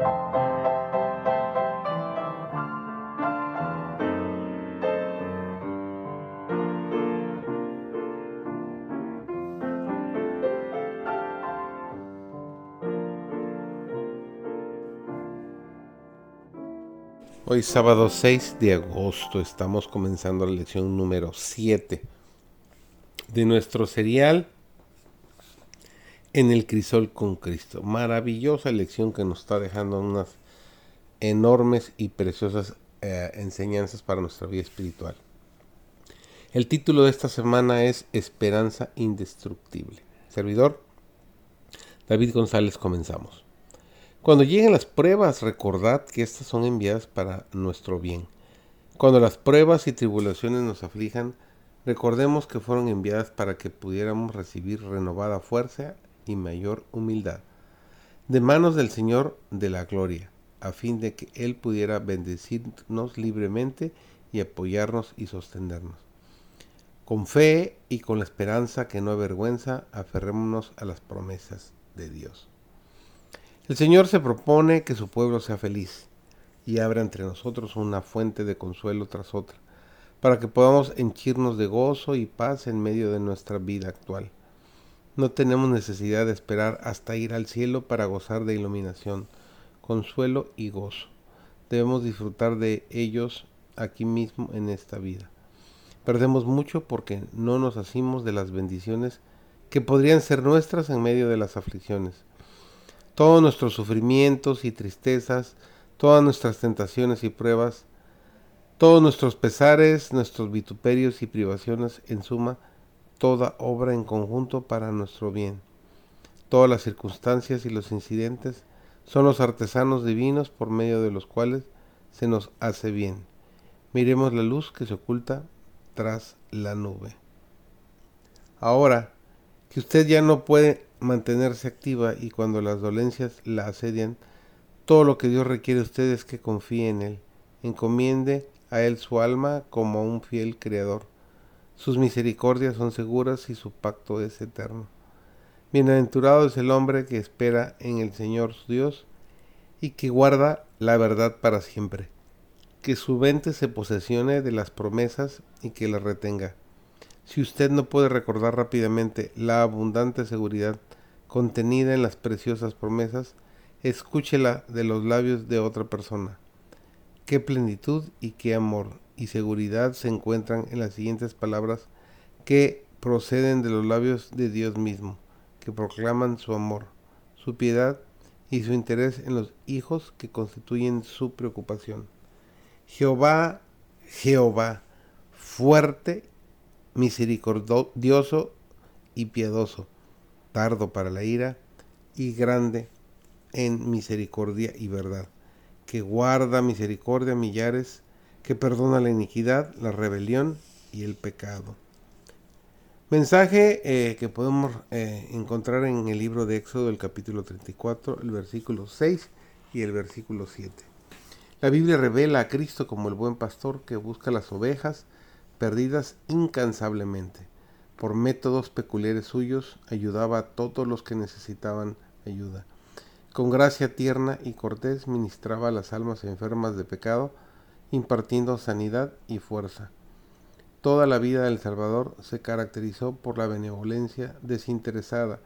Hoy sábado 6 de agosto estamos comenzando la lección número 7 de nuestro serial En el crisol con Cristo. Maravillosa lección que nos está dejando unas enormes y preciosas eh, enseñanzas para nuestra vida espiritual. El título de esta semana es Esperanza Indestructible. Servidor David González, comenzamos. Cuando lleguen las pruebas, recordad que estas son enviadas para nuestro bien. Cuando las pruebas y tribulaciones nos aflijan, recordemos que fueron enviadas para que pudiéramos recibir renovada fuerza y mayor humildad de manos del Señor de la gloria, a fin de que Él pudiera bendecirnos libremente y apoyarnos y sostenernos. Con fe y con la esperanza que no avergüenza, aferrémonos a las promesas de Dios. El Señor se propone que su pueblo sea feliz y abra entre nosotros una fuente de consuelo tras otra, para que podamos henchirnos de gozo y paz en medio de nuestra vida actual. No tenemos necesidad de esperar hasta ir al cielo para gozar de iluminación, consuelo y gozo. Debemos disfrutar de ellos aquí mismo en esta vida. Perdemos mucho porque no nos hacemos de las bendiciones que podrían ser nuestras en medio de las aflicciones todos nuestros sufrimientos y tristezas, todas nuestras tentaciones y pruebas, todos nuestros pesares, nuestros vituperios y privaciones, en suma, toda obra en conjunto para nuestro bien. Todas las circunstancias y los incidentes son los artesanos divinos por medio de los cuales se nos hace bien. Miremos la luz que se oculta tras la nube. Ahora que usted ya no puede mantenerse activa y cuando las dolencias la asedian, todo lo que Dios requiere de usted es que confíe en Él, encomiende a Él su alma como a un fiel Creador. Sus misericordias son seguras y su pacto es eterno. Bienaventurado es el hombre que espera en el Señor su Dios y que guarda la verdad para siempre. Que su mente se posesione de las promesas y que las retenga. Si usted no puede recordar rápidamente la abundante seguridad contenida en las preciosas promesas, escúchela de los labios de otra persona. Qué plenitud y qué amor y seguridad se encuentran en las siguientes palabras que proceden de los labios de Dios mismo, que proclaman su amor, su piedad y su interés en los hijos que constituyen su preocupación. Jehová, Jehová, fuerte misericordioso y piadoso, tardo para la ira y grande en misericordia y verdad, que guarda misericordia a millares, que perdona la iniquidad, la rebelión y el pecado. Mensaje eh, que podemos eh, encontrar en el libro de Éxodo, el capítulo 34, el versículo 6 y el versículo 7. La Biblia revela a Cristo como el buen pastor que busca las ovejas, perdidas incansablemente. Por métodos peculiares suyos ayudaba a todos los que necesitaban ayuda. Con gracia tierna y cortés ministraba a las almas enfermas de pecado, impartiendo sanidad y fuerza. Toda la vida del Salvador se caracterizó por la benevolencia desinteresada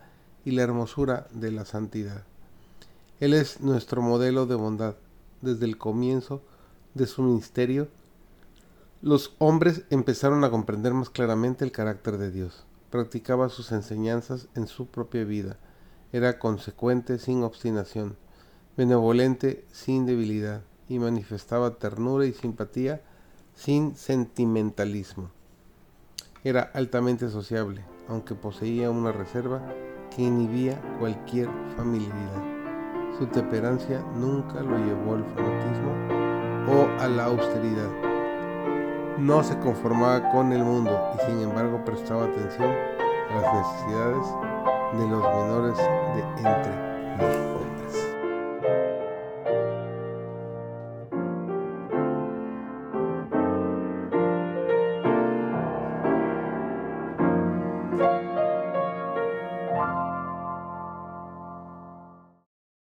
y la hermosura de la santidad. Él es nuestro modelo de bondad. Desde el comienzo de su ministerio los hombres empezaron a comprender más claramente el carácter de Dios. Practicaba sus enseñanzas en su propia vida. Era consecuente sin obstinación, benevolente sin debilidad y manifestaba ternura y simpatía sin sentimentalismo. Era altamente sociable, aunque poseía una reserva que inhibía cualquier familiaridad. Su temperancia nunca lo llevó al fanatismo o a la austeridad no se conformaba con el mundo y sin embargo prestaba atención a las necesidades de los menores de entre